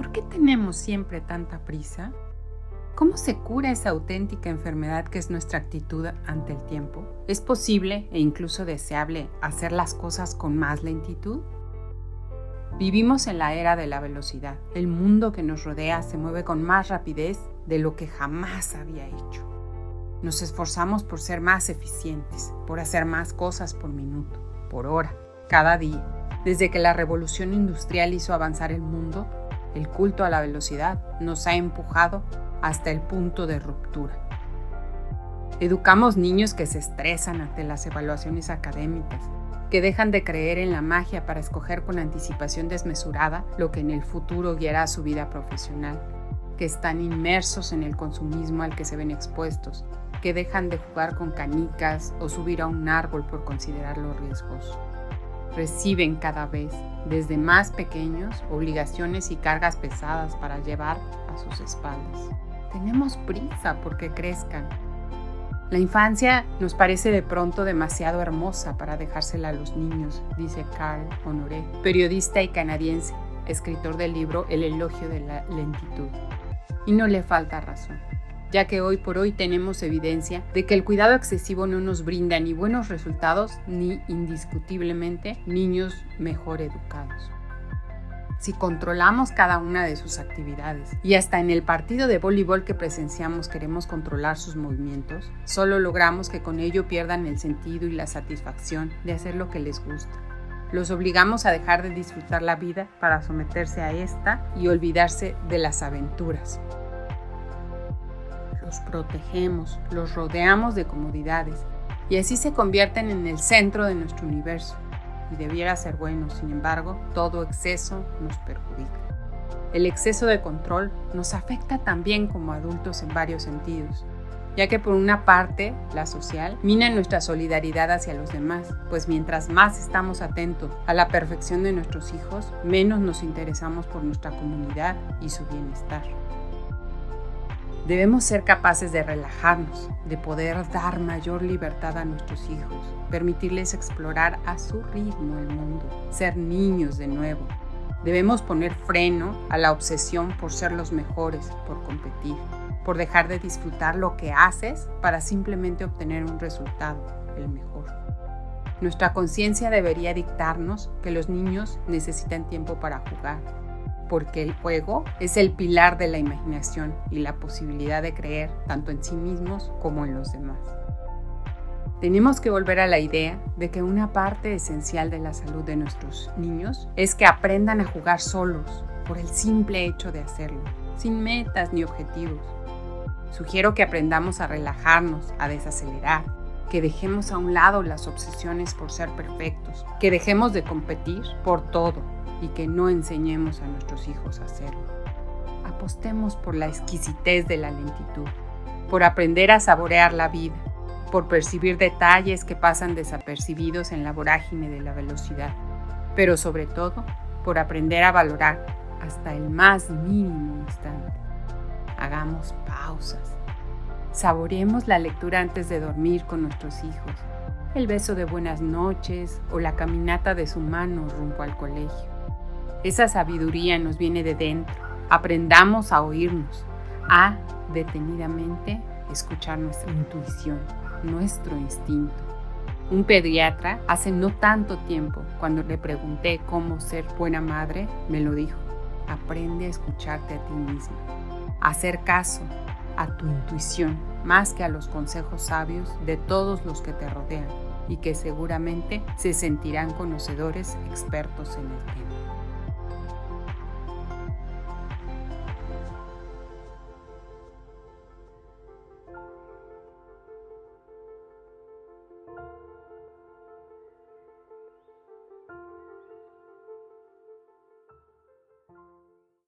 ¿Por qué tenemos siempre tanta prisa? ¿Cómo se cura esa auténtica enfermedad que es nuestra actitud ante el tiempo? ¿Es posible e incluso deseable hacer las cosas con más lentitud? Vivimos en la era de la velocidad. El mundo que nos rodea se mueve con más rapidez de lo que jamás había hecho. Nos esforzamos por ser más eficientes, por hacer más cosas por minuto, por hora, cada día. Desde que la revolución industrial hizo avanzar el mundo, el culto a la velocidad nos ha empujado hasta el punto de ruptura. Educamos niños que se estresan ante las evaluaciones académicas, que dejan de creer en la magia para escoger con anticipación desmesurada lo que en el futuro guiará su vida profesional, que están inmersos en el consumismo al que se ven expuestos, que dejan de jugar con canicas o subir a un árbol por considerarlo riesgoso. Reciben cada vez, desde más pequeños, obligaciones y cargas pesadas para llevar a sus espaldas. Tenemos prisa porque crezcan. La infancia nos parece de pronto demasiado hermosa para dejársela a los niños, dice Carl Honoré, periodista y canadiense, escritor del libro El elogio de la lentitud. Y no le falta razón, ya que hoy por hoy tenemos evidencia de que el cuidado excesivo no nos brinda ni buenos resultados ni indiscutiblemente niños mejor educados si controlamos cada una de sus actividades. Y hasta en el partido de voleibol que presenciamos queremos controlar sus movimientos, solo logramos que con ello pierdan el sentido y la satisfacción de hacer lo que les gusta. Los obligamos a dejar de disfrutar la vida para someterse a esta y olvidarse de las aventuras. Los protegemos, los rodeamos de comodidades y así se convierten en el centro de nuestro universo y debiera ser bueno, sin embargo, todo exceso nos perjudica. El exceso de control nos afecta también como adultos en varios sentidos, ya que por una parte, la social, mina nuestra solidaridad hacia los demás, pues mientras más estamos atentos a la perfección de nuestros hijos, menos nos interesamos por nuestra comunidad y su bienestar. Debemos ser capaces de relajarnos, de poder dar mayor libertad a nuestros hijos, permitirles explorar a su ritmo el mundo, ser niños de nuevo. Debemos poner freno a la obsesión por ser los mejores, por competir, por dejar de disfrutar lo que haces para simplemente obtener un resultado, el mejor. Nuestra conciencia debería dictarnos que los niños necesitan tiempo para jugar, porque el juego es el pilar de la imaginación y la posibilidad de creer tanto en sí mismos como en los demás. Tenemos que volver a la idea de que una parte esencial de la salud de nuestros niños es que aprendan a jugar solos por el simple hecho de hacerlo, sin metas ni objetivos. Sugiero que aprendamos a relajarnos, a desacelerar, que dejemos a un lado las obsesiones por ser perfectos, que dejemos de competir por todo, y que no enseñemos a nuestros hijos a hacerlo. Apostemos por la exquisitez de la lentitud, por aprender a saborear la vida, por percibir detalles que pasan desapercibidos en la vorágine de la velocidad, pero sobre todo por aprender a valorar hasta el más mínimo instante. Hagamos pausas. Saboreemos la lectura antes de dormir con nuestros hijos, el beso de buenas noches o la caminata de su mano rumbo al colegio. Esa sabiduría nos viene de dentro. Aprendamos a oírnos, a detenidamente escuchar nuestra intuición, nuestro instinto. Un pediatra hace no tanto tiempo, cuando le pregunté cómo ser buena madre, me lo dijo. Aprende a escucharte a ti mismo, a hacer caso a tu intuición más que a los consejos sabios de todos los que te rodean y que seguramente se sentirán conocedores expertos en el tema.